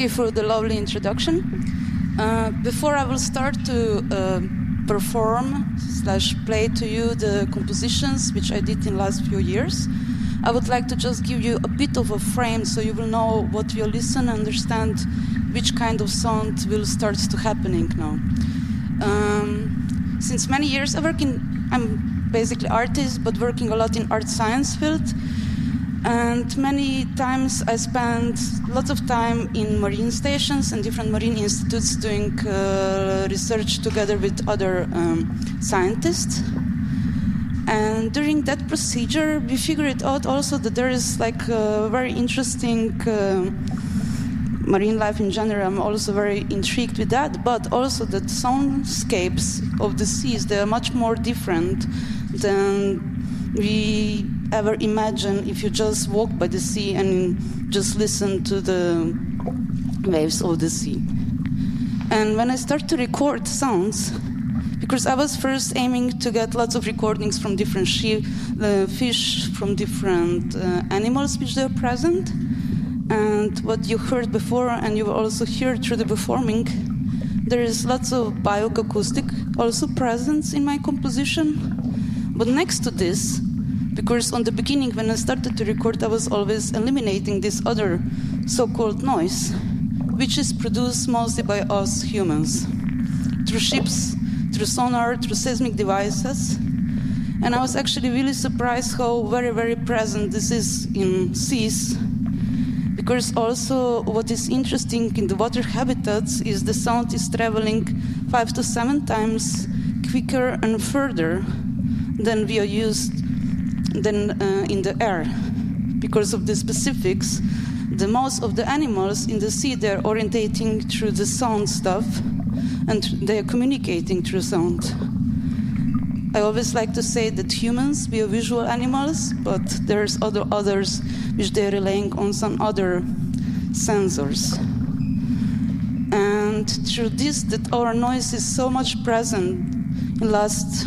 Thank you for the lovely introduction. Uh, before I will start to uh, perform slash play to you the compositions which I did in last few years, I would like to just give you a bit of a frame so you will know what you listen, and understand which kind of sound will start to happening now. Um, since many years I work in, I'm basically artist, but working a lot in art science field. And many times I spend lots of time in marine stations and different marine institutes doing uh, research together with other um, scientists. And during that procedure, we figured out also that there is like a very interesting uh, marine life in general. I'm also very intrigued with that, but also that soundscapes of the seas they are much more different than we ever imagine if you just walk by the sea and just listen to the waves of the sea. And when I start to record sounds, because I was first aiming to get lots of recordings from different she- uh, fish, from different uh, animals which they are present. And what you heard before, and you also hear through the performing, there is lots of bioacoustic also presence in my composition. But next to this, because on the beginning when I started to record, I was always eliminating this other so called noise, which is produced mostly by us humans through ships, through sonar, through seismic devices. And I was actually really surprised how very, very present this is in seas. Because also, what is interesting in the water habitats is the sound is traveling five to seven times quicker and further than we are used than uh, in the air. Because of the specifics the most of the animals in the sea they're orientating through the sound stuff and they're communicating through sound. I always like to say that humans we are visual animals but there's other others which they're relying on some other sensors. And through this that our noise is so much present in last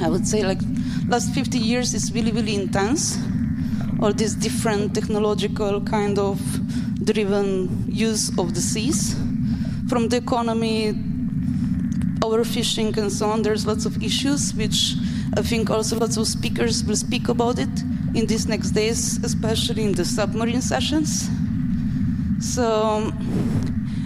I would say like last 50 years is really, really intense. All this different technological kind of driven use of the seas. From the economy, overfishing and so on, there's lots of issues, which I think also lots of speakers will speak about it in these next days, especially in the submarine sessions. So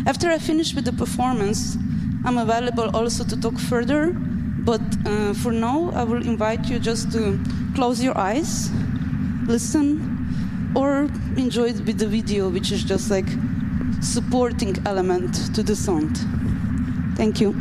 after I finish with the performance, I'm available also to talk further but uh, for now, I will invite you just to close your eyes, listen, or enjoy it with the video, which is just like supporting element to the sound. Thank you.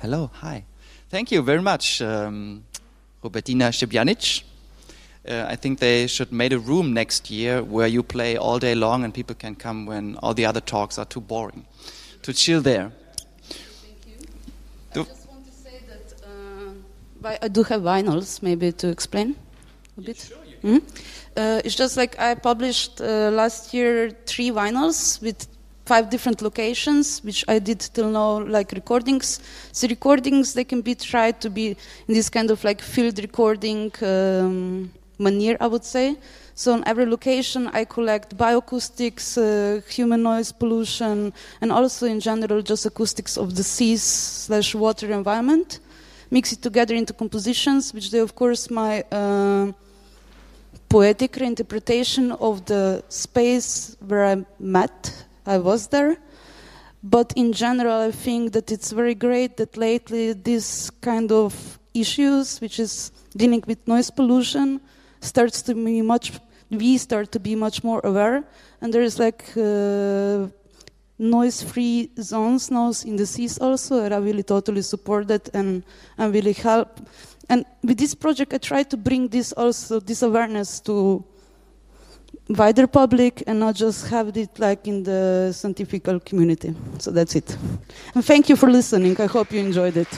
Hello, hi. Thank you very much, um, Robertina Sebjanic. Uh, I think they should make a room next year where you play all day long and people can come when all the other talks are too boring. To chill there. Thank you. I just want to say that uh, I do have vinyls, maybe to explain a bit. Sure, mm -hmm. uh, it's just like I published uh, last year three vinyls with five different locations, which I did till now, like recordings. The recordings, they can be tried to be in this kind of like field recording um, manner, I would say. So on every location, I collect bioacoustics, uh, human noise pollution, and also in general just acoustics of the seas slash water environment. Mix it together into compositions, which they, of course, my uh, poetic reinterpretation of the space where I met I was there. But in general, I think that it's very great that lately this kind of issues, which is dealing with noise pollution, starts to be much. We start to be much more aware, and there is like uh, noise-free zones now in the seas also, and I really totally support that and and really help. And with this project, I try to bring this also this awareness to wider public and not just have it like in the scientific community. So that's it. And thank you for listening. I hope you enjoyed it.